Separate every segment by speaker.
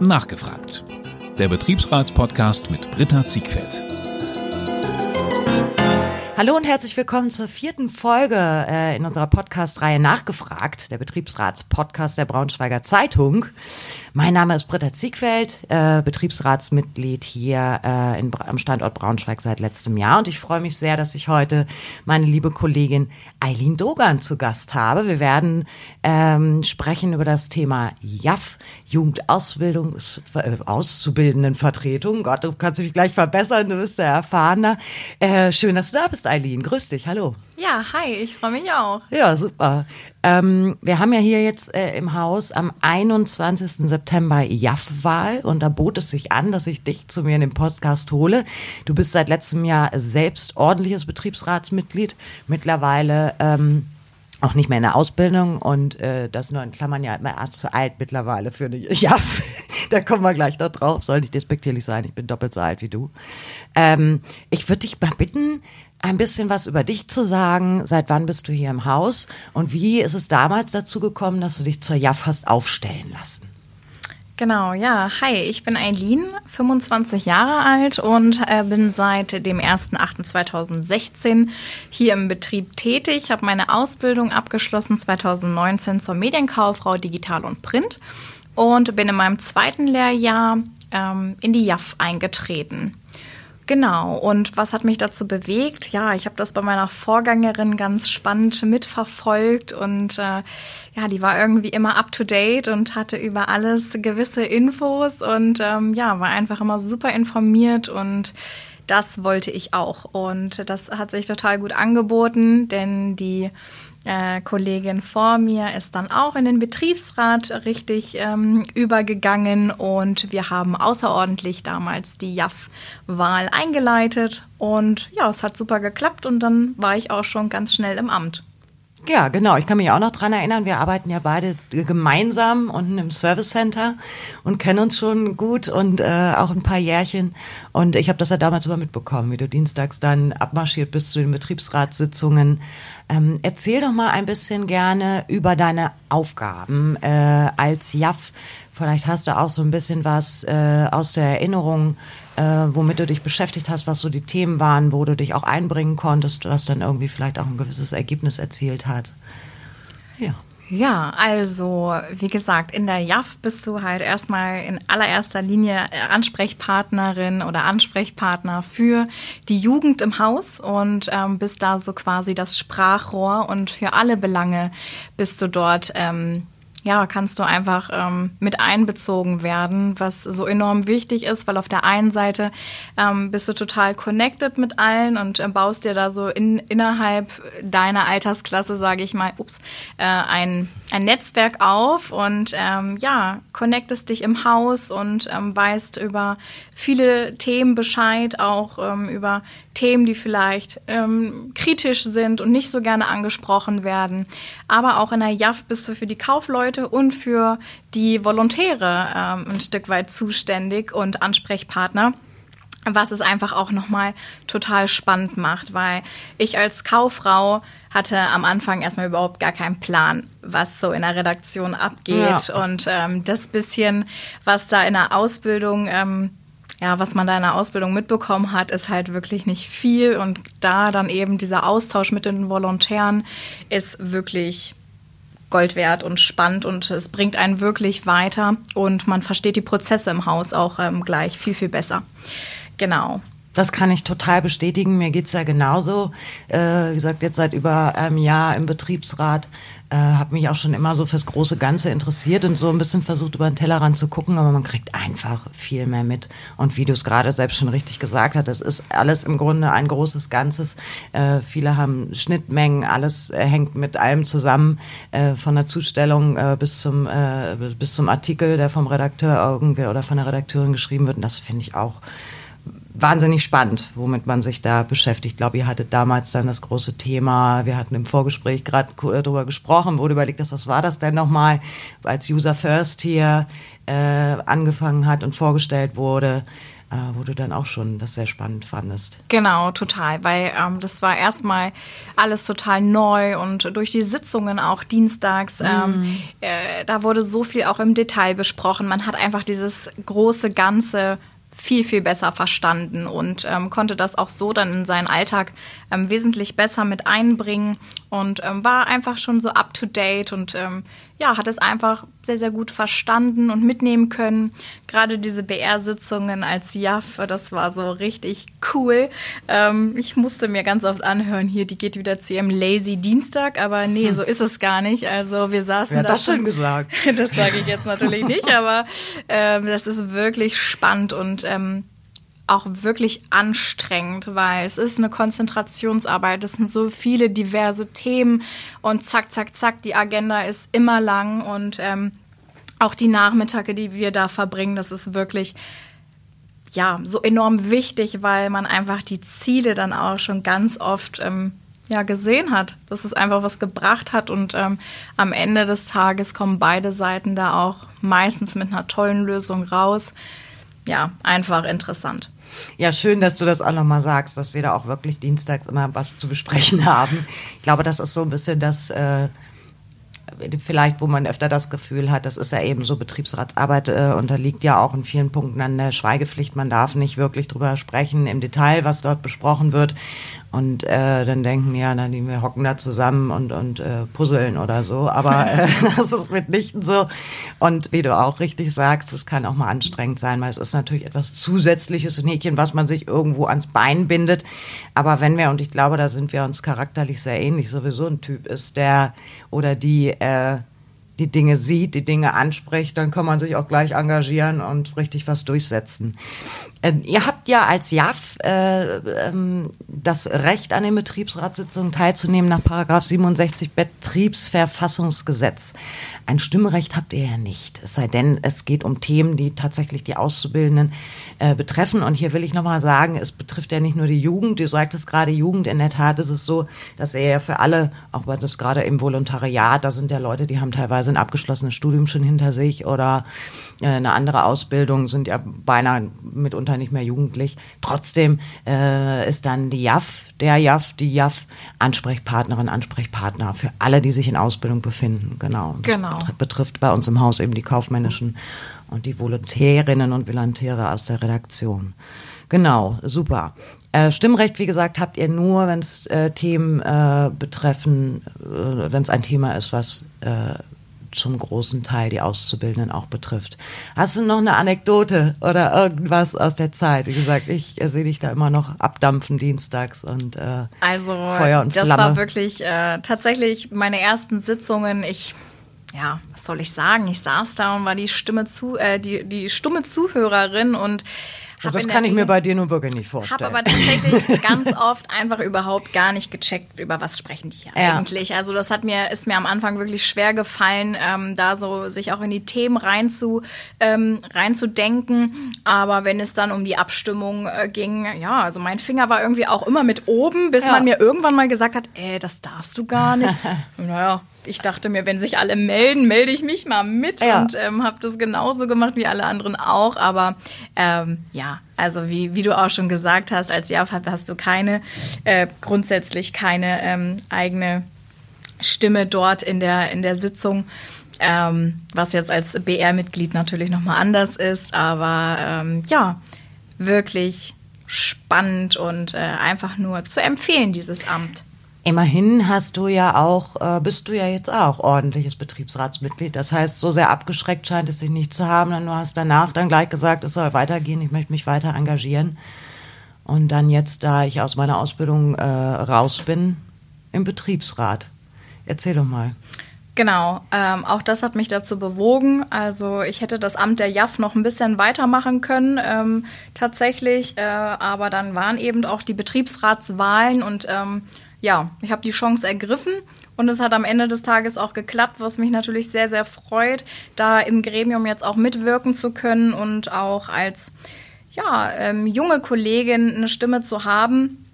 Speaker 1: Nachgefragt. Der Betriebsratspodcast mit Britta Ziegfeld.
Speaker 2: Hallo und herzlich willkommen zur vierten Folge äh, in unserer Podcast-Reihe Nachgefragt, der Betriebsratspodcast der Braunschweiger Zeitung. Mein Name ist Britta Ziegfeld, äh, Betriebsratsmitglied hier äh, in, am Standort Braunschweig seit letztem Jahr und ich freue mich sehr, dass ich heute meine liebe Kollegin Eileen Dogan zu Gast habe. Wir werden ähm, sprechen über das Thema JAF, Jugendausbildungs äh, Auszubildendenvertretung. Gott, du kannst mich gleich verbessern, du bist der Erfahrener. Äh, schön, dass du da bist, Eileen. Grüß dich, hallo.
Speaker 3: Ja, hi, ich freue mich auch.
Speaker 2: Ja, super. Ähm, wir haben ja hier jetzt äh, im Haus am 21. September JAF-Wahl und da bot es sich an, dass ich dich zu mir in den Podcast hole. Du bist seit letztem Jahr selbst ordentliches Betriebsratsmitglied, mittlerweile ähm, auch nicht mehr in der Ausbildung und äh, das nur in Klammern ja immer zu alt mittlerweile für eine JAF. da kommen wir gleich noch drauf, soll nicht despektierlich sein, ich bin doppelt so alt wie du. Ähm, ich würde dich mal bitten, ein bisschen was über dich zu sagen. Seit wann bist du hier im Haus und wie ist es damals dazu gekommen, dass du dich zur JAF hast aufstellen lassen?
Speaker 3: Genau, ja. Hi, ich bin Eileen, 25 Jahre alt und äh, bin seit dem 1.8.2016 hier im Betrieb tätig, habe meine Ausbildung abgeschlossen 2019 zur Medienkauffrau Digital und Print und bin in meinem zweiten Lehrjahr ähm, in die JAF eingetreten. Genau, und was hat mich dazu bewegt? Ja, ich habe das bei meiner Vorgängerin ganz spannend mitverfolgt und äh, ja, die war irgendwie immer up-to-date und hatte über alles gewisse Infos und ähm, ja, war einfach immer super informiert und das wollte ich auch. Und das hat sich total gut angeboten, denn die äh, Kollegin vor mir ist dann auch in den Betriebsrat richtig ähm, übergegangen und wir haben außerordentlich damals die JAF-Wahl eingeleitet und ja, es hat super geklappt und dann war ich auch schon ganz schnell im Amt.
Speaker 2: Ja, genau. Ich kann mich auch noch dran erinnern. Wir arbeiten ja beide gemeinsam unten im Service Center und kennen uns schon gut und äh, auch ein paar Jährchen. Und ich habe das ja damals immer mitbekommen, wie du dienstags dann abmarschiert bist zu den Betriebsratssitzungen. Ähm, erzähl doch mal ein bisschen gerne über deine Aufgaben äh, als JAF. Vielleicht hast du auch so ein bisschen was äh, aus der Erinnerung äh, womit du dich beschäftigt hast, was so die Themen waren, wo du dich auch einbringen konntest, was dann irgendwie vielleicht auch ein gewisses Ergebnis erzielt hat.
Speaker 3: Ja. Ja, also wie gesagt, in der JAF bist du halt erstmal in allererster Linie Ansprechpartnerin oder Ansprechpartner für die Jugend im Haus und ähm, bist da so quasi das Sprachrohr und für alle Belange bist du dort ähm, ja, kannst du einfach ähm, mit einbezogen werden, was so enorm wichtig ist, weil auf der einen Seite ähm, bist du total connected mit allen und äh, baust dir da so in, innerhalb deiner Altersklasse, sage ich mal, ups, äh, ein, ein Netzwerk auf und ähm, ja, connectest dich im Haus und ähm, weißt über viele Themen Bescheid, auch ähm, über Themen, die vielleicht ähm, kritisch sind und nicht so gerne angesprochen werden. Aber auch in der JAF bist du für die Kaufleute und für die Volontäre ähm, ein Stück weit zuständig und Ansprechpartner was es einfach auch nochmal total spannend macht, weil ich als Kauffrau hatte am Anfang erstmal überhaupt gar keinen Plan, was so in der Redaktion abgeht ja. und ähm, das bisschen, was da in der Ausbildung ähm, ja, was man da in der Ausbildung mitbekommen hat, ist halt wirklich nicht viel. Und da dann eben dieser Austausch mit den Volontären ist wirklich Gold wert und spannend und es bringt einen wirklich weiter und man versteht die Prozesse im Haus auch ähm, gleich viel, viel besser. Genau.
Speaker 2: Das kann ich total bestätigen. Mir geht's ja genauso. Äh, wie gesagt, jetzt seit über einem Jahr im Betriebsrat äh, habe mich auch schon immer so fürs große Ganze interessiert und so ein bisschen versucht, über den Tellerrand zu gucken, aber man kriegt einfach viel mehr mit. Und wie du es gerade selbst schon richtig gesagt hast, es ist alles im Grunde ein großes Ganzes. Äh, viele haben Schnittmengen, alles äh, hängt mit allem zusammen, äh, von der Zustellung äh, bis, zum, äh, bis zum Artikel, der vom Redakteur irgendwie oder von der Redakteurin geschrieben wird. Und das finde ich auch wahnsinnig spannend, womit man sich da beschäftigt. Ich glaube, ihr hattet damals dann das große Thema, wir hatten im Vorgespräch gerade darüber gesprochen, wurde überlegt, dass, was war das denn nochmal, als User First hier äh, angefangen hat und vorgestellt wurde. äh, wo du dann auch schon das sehr spannend fandest.
Speaker 3: Genau, total, weil ähm, das war erstmal alles total neu und durch die Sitzungen auch dienstags, ähm, mhm. äh, da wurde so viel auch im Detail besprochen. Man hat einfach dieses große Ganze viel, viel besser verstanden und ähm, konnte das auch so dann in seinen Alltag ähm, wesentlich besser mit einbringen und ähm, war einfach schon so up to date und ähm, ja, hat es einfach sehr, sehr gut verstanden und mitnehmen können. Gerade diese BR-Sitzungen als JAF, das war so richtig cool. Ähm, ich musste mir ganz oft anhören, hier, die geht wieder zu ihrem Lazy Dienstag, aber nee, hm. so ist es gar nicht. Also wir saßen
Speaker 2: ja,
Speaker 3: da.
Speaker 2: das schön gesagt.
Speaker 3: das sage ich jetzt natürlich nicht, aber ähm, das ist wirklich spannend und ähm, auch wirklich anstrengend, weil es ist eine Konzentrationsarbeit. Es sind so viele diverse Themen und zack, zack, zack, die Agenda ist immer lang und ähm, auch die Nachmittage, die wir da verbringen, das ist wirklich ja so enorm wichtig, weil man einfach die Ziele dann auch schon ganz oft ähm, ja, gesehen hat, dass es einfach was gebracht hat und ähm, am Ende des Tages kommen beide Seiten da auch meistens mit einer tollen Lösung raus. Ja, einfach interessant.
Speaker 2: Ja, schön, dass du das auch nochmal sagst, dass wir da auch wirklich dienstags immer was zu besprechen haben. Ich glaube, das ist so ein bisschen das, äh, vielleicht, wo man öfter das Gefühl hat, das ist ja eben so, Betriebsratsarbeit äh, unterliegt ja auch in vielen Punkten an der Schweigepflicht. Man darf nicht wirklich drüber sprechen im Detail, was dort besprochen wird. Und äh, dann denken, ja, na, wir hocken da zusammen und, und äh, puzzeln oder so. Aber äh, das ist mitnichten so. Und wie du auch richtig sagst, es kann auch mal anstrengend sein, weil es ist natürlich etwas Zusätzliches, Häkchen, was man sich irgendwo ans Bein bindet. Aber wenn wir, und ich glaube, da sind wir uns charakterlich sehr ähnlich, sowieso ein Typ ist, der oder die äh, die Dinge sieht, die Dinge anspricht, dann kann man sich auch gleich engagieren und richtig was durchsetzen. Äh, ihr habt ja als JAF äh, ähm, das Recht an den Betriebsratssitzungen teilzunehmen nach Paragraph 67 Betriebsverfassungsgesetz. Ein Stimmrecht habt ihr ja nicht, es sei denn, es geht um Themen, die tatsächlich die Auszubildenden äh, betreffen. Und hier will ich nochmal sagen, es betrifft ja nicht nur die Jugend, du sagtest gerade Jugend, in der Tat ist es so, dass er ja für alle, auch bei das gerade im Volontariat, da sind ja Leute, die haben teilweise ein abgeschlossenes Studium schon hinter sich oder äh, eine andere Ausbildung, sind ja beinahe mitunter nicht mehr jugendlich. Trotzdem äh, ist dann die JAF, der JAF, die JAF Ansprechpartnerin, Ansprechpartner für alle, die sich in Ausbildung befinden. Genau.
Speaker 3: genau.
Speaker 2: Das betrifft bei uns im Haus eben die kaufmännischen und die Volontärinnen und Volontäre aus der Redaktion. Genau, super. Äh, Stimmrecht, wie gesagt, habt ihr nur, wenn es äh, Themen äh, betreffen, äh, wenn es ein Thema ist, was äh, zum großen Teil die Auszubildenden auch betrifft. Hast du noch eine Anekdote oder irgendwas aus der Zeit? Wie gesagt, ich sehe dich da immer noch abdampfen dienstags und äh,
Speaker 3: also,
Speaker 2: Feuer und
Speaker 3: das
Speaker 2: Flamme.
Speaker 3: war wirklich äh, tatsächlich meine ersten Sitzungen. Ich ja, was soll ich sagen? Ich saß da und war die Stimme zu, äh, die, die stumme Zuhörerin und
Speaker 2: das kann ich mir bei dir nun wirklich nicht vorstellen.
Speaker 3: Habe aber tatsächlich ganz oft einfach überhaupt gar nicht gecheckt, über was sprechen die hier ja. eigentlich. Also das hat mir, ist mir am Anfang wirklich schwer gefallen, ähm, da so sich auch in die Themen rein zu, ähm, reinzudenken. Aber wenn es dann um die Abstimmung äh, ging, ja, also mein Finger war irgendwie auch immer mit oben, bis ja. man mir irgendwann mal gesagt hat, ey, das darfst du gar nicht. naja, ich dachte mir, wenn sich alle melden, melde ich mich mal mit ja. und ähm, habe das genauso gemacht wie alle anderen auch. Aber ähm, ja, also wie, wie du auch schon gesagt hast, als JAF hast du keine, äh, grundsätzlich keine ähm, eigene Stimme dort in der, in der Sitzung. Ähm, was jetzt als BR-Mitglied natürlich nochmal anders ist. Aber ähm, ja, wirklich spannend und äh, einfach nur zu empfehlen, dieses Amt.
Speaker 2: Immerhin hast du ja auch, äh, bist du ja jetzt auch ordentliches Betriebsratsmitglied. Das heißt, so sehr abgeschreckt scheint es sich nicht zu haben, denn du hast danach dann gleich gesagt, es soll weitergehen, ich möchte mich weiter engagieren. Und dann jetzt, da ich aus meiner Ausbildung äh, raus bin, im Betriebsrat. Erzähl doch mal.
Speaker 3: Genau, ähm, auch das hat mich dazu bewogen. Also ich hätte das Amt der JAF noch ein bisschen weitermachen können, ähm, tatsächlich. Äh, aber dann waren eben auch die Betriebsratswahlen und ähm, ja, ich habe die Chance ergriffen und es hat am Ende des Tages auch geklappt, was mich natürlich sehr, sehr freut, da im Gremium jetzt auch mitwirken zu können und auch als ja, ähm, junge Kollegin eine Stimme zu haben.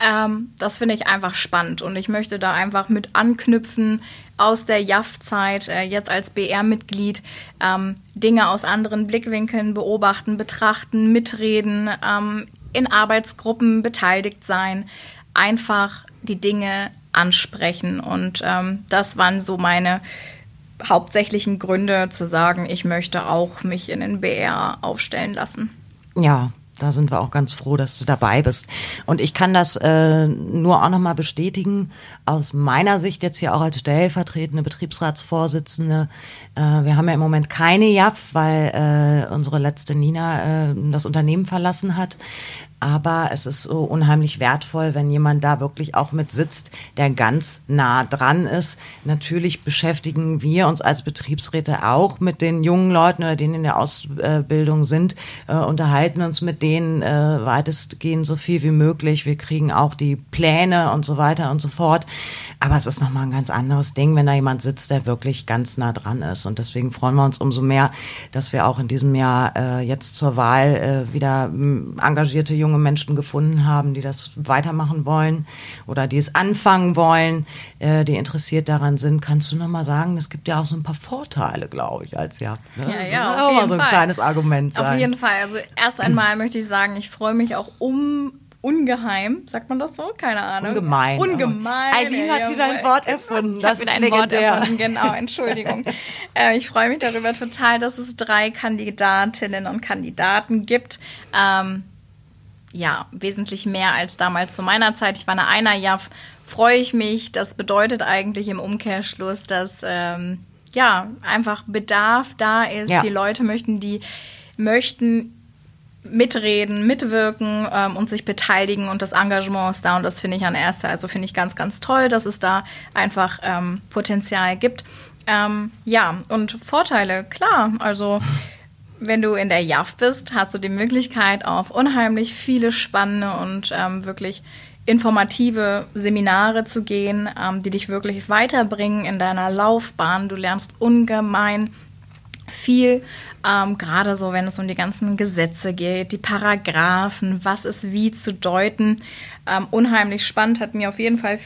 Speaker 3: Ähm, das finde ich einfach spannend und ich möchte da einfach mit anknüpfen aus der JAF-Zeit, äh, jetzt als BR-Mitglied, ähm, Dinge aus anderen Blickwinkeln beobachten, betrachten, mitreden, ähm, in Arbeitsgruppen beteiligt sein, einfach die Dinge ansprechen. Und ähm, das waren so meine hauptsächlichen Gründe zu sagen, ich möchte auch mich in den BR aufstellen lassen.
Speaker 2: Ja, da sind wir auch ganz froh, dass du dabei bist. Und ich kann das äh, nur auch nochmal bestätigen, aus meiner Sicht jetzt hier auch als stellvertretende Betriebsratsvorsitzende. Äh, wir haben ja im Moment keine JAF, weil äh, unsere letzte Nina äh, das Unternehmen verlassen hat. Aber es ist so unheimlich wertvoll, wenn jemand da wirklich auch mit sitzt, der ganz nah dran ist. Natürlich beschäftigen wir uns als Betriebsräte auch mit den jungen Leuten oder denen in der Ausbildung sind, äh, unterhalten uns mit denen äh, weitestgehend so viel wie möglich. Wir kriegen auch die Pläne und so weiter und so fort. Aber es ist nochmal ein ganz anderes Ding, wenn da jemand sitzt, der wirklich ganz nah dran ist. Und deswegen freuen wir uns umso mehr, dass wir auch in diesem Jahr äh, jetzt zur Wahl äh, wieder engagierte junge junge Menschen gefunden haben, die das weitermachen wollen oder die es anfangen wollen, äh, die interessiert daran sind. Kannst du noch mal sagen, es gibt ja auch so ein paar Vorteile, glaube ich, als ja.
Speaker 3: Ne? Ja, ja, auf jeden
Speaker 2: mal so ein
Speaker 3: Fall.
Speaker 2: kleines Argument sein.
Speaker 3: Auf jeden Fall. Also erst einmal möchte ich sagen, ich freue mich auch um ungeheim, sagt man das so? Keine Ahnung.
Speaker 2: Ungemein.
Speaker 3: Ungemein.
Speaker 2: Eileen hat wieder ein Wort erfunden.
Speaker 3: Ich habe wieder ein Wort erfunden, genau, Entschuldigung. äh, ich freue mich darüber total, dass es drei Kandidatinnen und Kandidaten gibt. Ähm, ja, wesentlich mehr als damals zu meiner Zeit. Ich war eine Einer-Jaff, freue ich mich. Das bedeutet eigentlich im Umkehrschluss, dass ähm, ja einfach Bedarf da ist. Ja. Die Leute möchten, die möchten mitreden, mitwirken ähm, und sich beteiligen und das Engagement ist da und das finde ich an erster, also finde ich ganz, ganz toll, dass es da einfach ähm, Potenzial gibt. Ähm, ja, und Vorteile, klar, also wenn du in der JAF bist, hast du die Möglichkeit auf unheimlich viele spannende und ähm, wirklich informative Seminare zu gehen, ähm, die dich wirklich weiterbringen in deiner Laufbahn. Du lernst ungemein viel, ähm, gerade so, wenn es um die ganzen Gesetze geht, die Paragraphen, was ist wie zu deuten. Ähm, unheimlich spannend, hat mir auf jeden Fall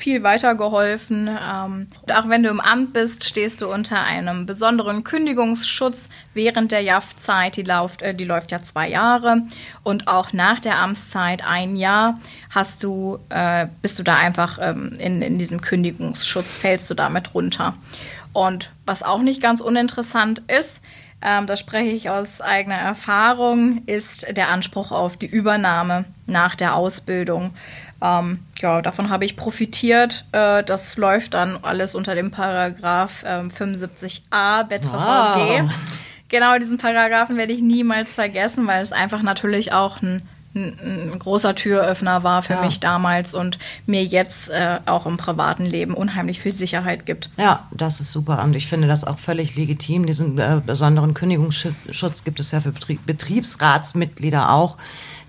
Speaker 3: viel weitergeholfen. Ähm, und auch wenn du im Amt bist, stehst du unter einem besonderen Kündigungsschutz während der JAF-Zeit. Die, läuft, äh, die läuft ja zwei Jahre. Und auch nach der Amtszeit ein Jahr hast du, äh, bist du da einfach ähm, in, in diesem Kündigungsschutz, fällst du damit runter. Und was auch nicht ganz uninteressant ist, ähm, da spreche ich aus eigener Erfahrung, ist der Anspruch auf die Übernahme nach der Ausbildung. Ähm, ja, davon habe ich profitiert. Äh, das läuft dann alles unter dem Paragraph ähm, 75a BettraVG. Wow. Genau, diesen Paragraphen werde ich niemals vergessen, weil es einfach natürlich auch ein ein, großer Türöffner war für ja. mich damals und mir jetzt äh, auch im privaten Leben unheimlich viel Sicherheit gibt.
Speaker 2: Ja, das ist super und ich finde das auch völlig legitim. Diesen äh, besonderen Kündigungsschutz gibt es ja für Betrieb, Betriebsratsmitglieder auch.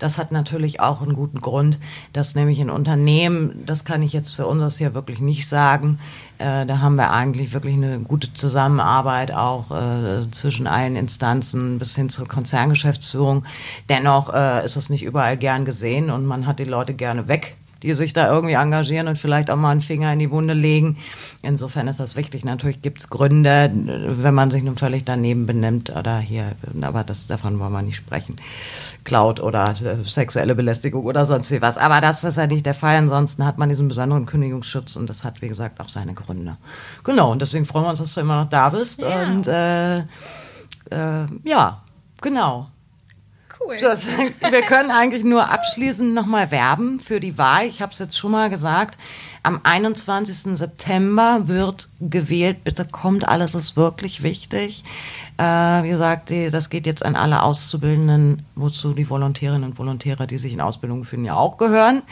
Speaker 2: Das hat natürlich auch einen guten Grund, dass nämlich in Unternehmen, das kann ich jetzt für uns hier wirklich nicht sagen, äh, da haben wir eigentlich wirklich eine gute Zusammenarbeit auch äh, zwischen allen Instanzen bis hin zur Konzerngeschäftsführung. Dennoch äh, ist das nicht überall gern gesehen und man hat die Leute gerne weg die sich da irgendwie engagieren und vielleicht auch mal einen Finger in die Wunde legen. Insofern ist das wichtig. Natürlich gibt es Gründe, wenn man sich nun völlig daneben benimmt oder hier, aber das, davon wollen wir nicht sprechen. Cloud oder äh, sexuelle Belästigung oder sonst wie was. Aber das ist ja nicht der Fall. Ansonsten hat man diesen besonderen Kündigungsschutz und das hat, wie gesagt, auch seine Gründe. Genau, und deswegen freuen wir uns, dass du immer noch da bist. Ja. Und äh, äh, ja, genau. Cool. Das, wir können eigentlich nur abschließend nochmal werben für die Wahl. Ich habe es jetzt schon mal gesagt. Am 21. September wird gewählt. Bitte kommt, alles ist wirklich wichtig. Äh, wie gesagt, das geht jetzt an alle Auszubildenden, wozu die Volontärinnen und Volontäre, die sich in Ausbildung befinden, ja auch gehören.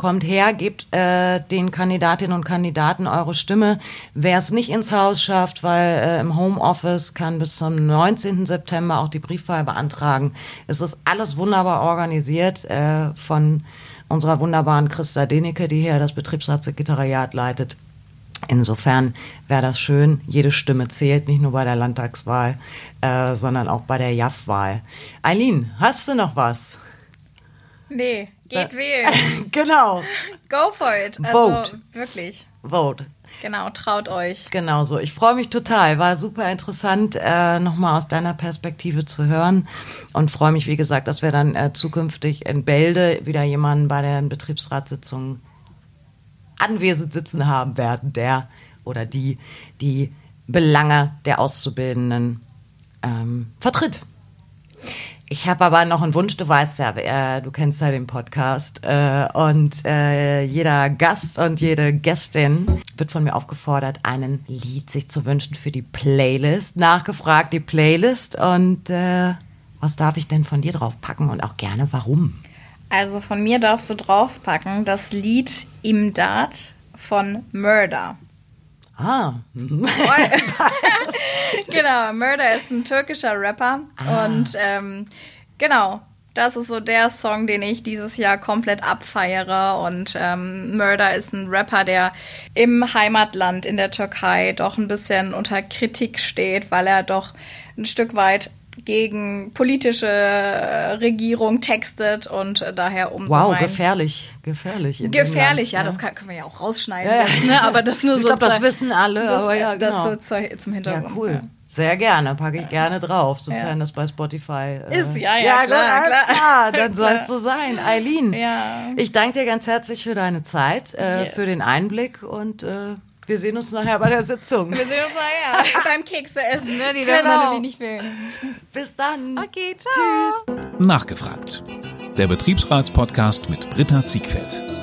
Speaker 2: Kommt her, gebt äh, den Kandidatinnen und Kandidaten eure Stimme. Wer es nicht ins Haus schafft, weil äh, im Homeoffice kann bis zum 19. September auch die Briefwahl beantragen. Es ist alles wunderbar organisiert äh, von unserer wunderbaren Christa Denecke, die hier das Betriebsratssekretariat leitet. Insofern wäre das schön. Jede Stimme zählt, nicht nur bei der Landtagswahl, äh, sondern auch bei der JAF-Wahl. Eileen, hast du noch was?
Speaker 3: Nee, geht da, wählen.
Speaker 2: genau.
Speaker 3: Go for it. Also,
Speaker 2: Vote.
Speaker 3: Wirklich.
Speaker 2: Vote.
Speaker 3: Genau, traut euch.
Speaker 2: Genau so. Ich freue mich total. War super interessant, äh, nochmal aus deiner Perspektive zu hören. Und freue mich, wie gesagt, dass wir dann äh, zukünftig in Bälde wieder jemanden bei den Betriebsratssitzungen anwesend sitzen haben werden, der oder die die Belange der Auszubildenden ähm, vertritt. Ich habe aber noch einen Wunsch, du weißt ja, äh, du kennst ja den Podcast äh, und äh, jeder Gast und jede Gästin wird von mir aufgefordert, einen Lied sich zu wünschen für die Playlist. Nachgefragt die Playlist und äh, was darf ich denn von dir draufpacken und auch gerne warum?
Speaker 3: Also von mir darfst du draufpacken das Lied Imdad von Murder.
Speaker 2: Ah.
Speaker 3: genau, Murder ist ein türkischer Rapper ah. und ähm, genau, das ist so der Song, den ich dieses Jahr komplett abfeiere. Und ähm, Murder ist ein Rapper, der im Heimatland in der Türkei doch ein bisschen unter Kritik steht, weil er doch ein Stück weit gegen politische äh, Regierung textet und äh, daher umso
Speaker 2: Wow, gefährlich, gefährlich.
Speaker 3: Gefährlich, ja, das kann, können wir ja auch rausschneiden, ja, ja. Ne? aber das nur
Speaker 2: ich
Speaker 3: so.
Speaker 2: Ich glaube, das wissen alle,
Speaker 3: das,
Speaker 2: aber ja,
Speaker 3: genau. Das so zum Hintergrund.
Speaker 2: Ja, cool. Sehr gerne, packe ich gerne drauf, sofern das bei Spotify
Speaker 3: äh, ist. Ja, ja, ja klar, klar.
Speaker 2: klar. Dann soll es so sein. Eileen,
Speaker 3: ja.
Speaker 2: ich danke dir ganz herzlich für deine Zeit, äh, yes. für den Einblick und äh, wir sehen uns nachher bei der Sitzung.
Speaker 3: Wir sehen uns nachher beim Kekse essen, ne? Die dürfen genau. natürlich nicht fehlen.
Speaker 2: Bis dann.
Speaker 3: Okay, ciao.
Speaker 1: Tschüss. Nachgefragt. Der Betriebsratspodcast mit Britta Ziegfeld.